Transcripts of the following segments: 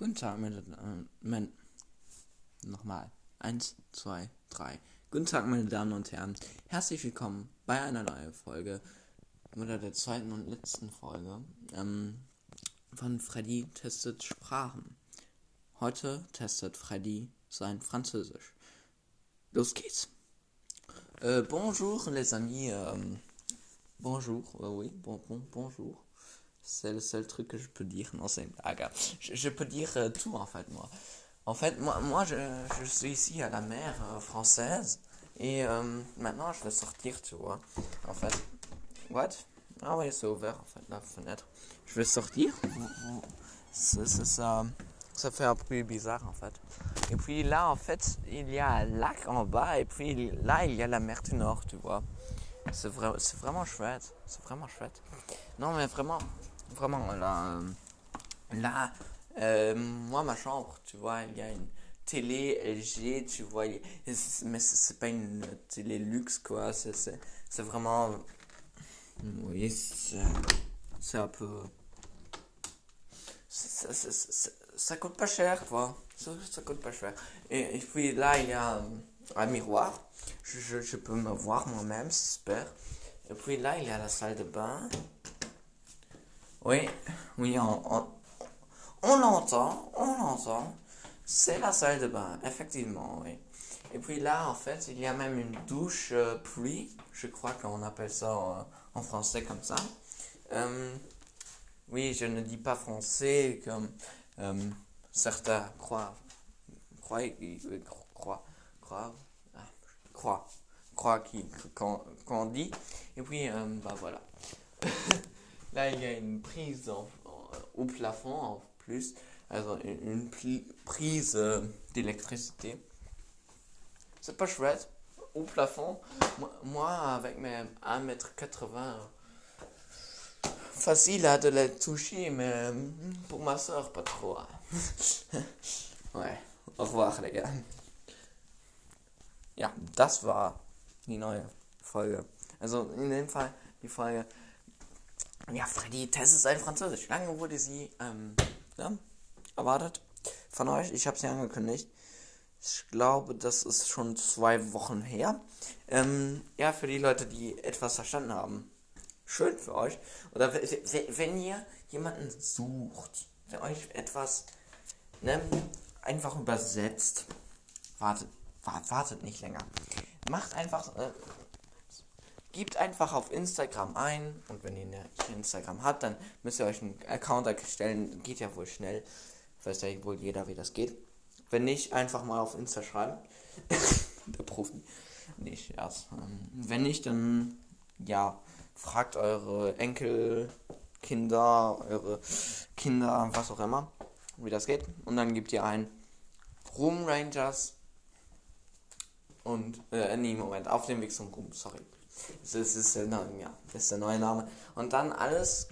Guten Tag, meine Damen Nochmal. Eins, zwei, drei. Guten Tag, meine Damen und Herren. Herzlich willkommen bei einer neuen Folge oder der zweiten und letzten Folge ähm, von Freddy testet Sprachen. Heute testet Freddy sein Französisch. Los geht's. Euh, bonjour les amis. Euh, bonjour. Euh, oui, bon, bon, bonjour. C'est le seul truc que je peux dire. Non, c'est une blague. Je, je peux dire euh, tout en fait, moi. En fait, moi, moi je, je suis ici à la mer euh, française. Et euh, maintenant, je vais sortir, tu vois. En fait, what? Ah ouais, c'est ouvert en fait, la fenêtre. Je vais sortir. Ça, ça, ça, fait un bruit bizarre en fait. Et puis là, en fait, il y a un lac en bas. Et puis là, il y a la mer du Nord, tu vois. C'est vrai, vraiment chouette. C'est vraiment chouette. Non, mais vraiment, vraiment, là, euh, là euh, moi, ma chambre, tu vois, il y a une télé LG, tu vois, mais c'est pas une télé luxe, quoi. C'est vraiment. Oui, c'est c'est un peu. Ça, ça, ça- coûte pas cher, quoi. Ça, ça coûte pas cher. Et, puis là, il y a un, miroir. Je, je, je peux me voir moi-même, j'espère. Et puis là, il y a la salle de bain. Oui, oui, on, on, on l'entend, on l'entend. C'est la salle de bain, effectivement, oui. Et puis là, en fait, il y a même une douche euh, pluie. Je crois qu'on appelle ça euh, en français comme ça. Euh, oui, je ne dis pas français comme certains croient. Croient, croient, croient, croient, croient qu'on qu'on dit. Et puis, bah voilà. Là, il y a une prise au plafond en plus. Alors, une, prise euh, d'électricité. C'est pas chouette. Au plafond, moi, avec mes 1m80, facile à de la toucher, mais euh, pour ma soeur, pas trop. hein. ouais, au revoir, les gars. Ja, das war die neue Folge. Also in dem Fall die Folge. Ja, Freddy testet sein Französisch. Lange wurde sie ähm, ja, erwartet von euch. Ich habe sie angekündigt. Ich glaube, das ist schon zwei Wochen her. Ähm, ja, für die Leute, die etwas verstanden haben. Schön für euch. Oder wenn ihr jemanden sucht, der euch etwas ne, einfach übersetzt, wartet, wa- wartet nicht länger. Macht einfach, äh, Gebt einfach auf Instagram ein und wenn ihr nicht Instagram habt, dann müsst ihr euch einen Account erstellen. Geht ja wohl schnell. Weiß ja wohl jeder, wie das geht. Wenn nicht, einfach mal auf Insta schreiben. Der Profi. Nicht erst. Wenn nicht, dann ja, fragt eure Enkel, Kinder, eure Kinder, was auch immer, wie das geht. Und dann gebt ihr ein Room Rangers und, äh, nee, Moment, auf dem Weg zum Ruhm, sorry. Das ist, der, ja, ist der neue Name. Und dann alles,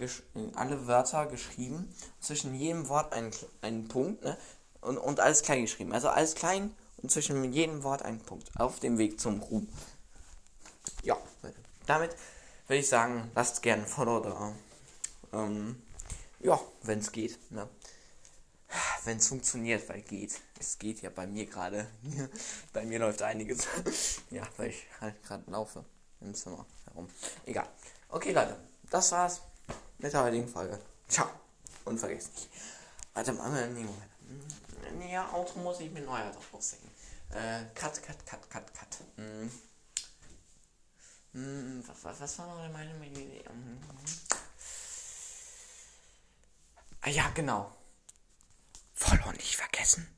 alle Wörter geschrieben, zwischen jedem Wort ein, ein Punkt, ne? Und, und alles klein geschrieben. Also alles klein und zwischen jedem Wort ein Punkt. Auf dem Weg zum Ruhm. Ja, damit würde ich sagen, lasst gerne ein Follow da. Ähm, ja, wenn es geht, ne? Wenn es funktioniert, weil geht. Es geht ja bei mir gerade. bei mir läuft einiges. ja, weil ich halt gerade laufe im Zimmer herum. Egal. Okay, Leute, das war's mit der heutigen Folge. Ciao. Und vergesst nicht. Warte mal, nee, Moment. Hm, Ja, Auto muss ich mit neuer doch singen. Äh, cut, cut, cut, cut, cut. Hm. Hm, was, was, was war noch meine Idee? Hm. Ah ja, genau. Follow nicht vergessen.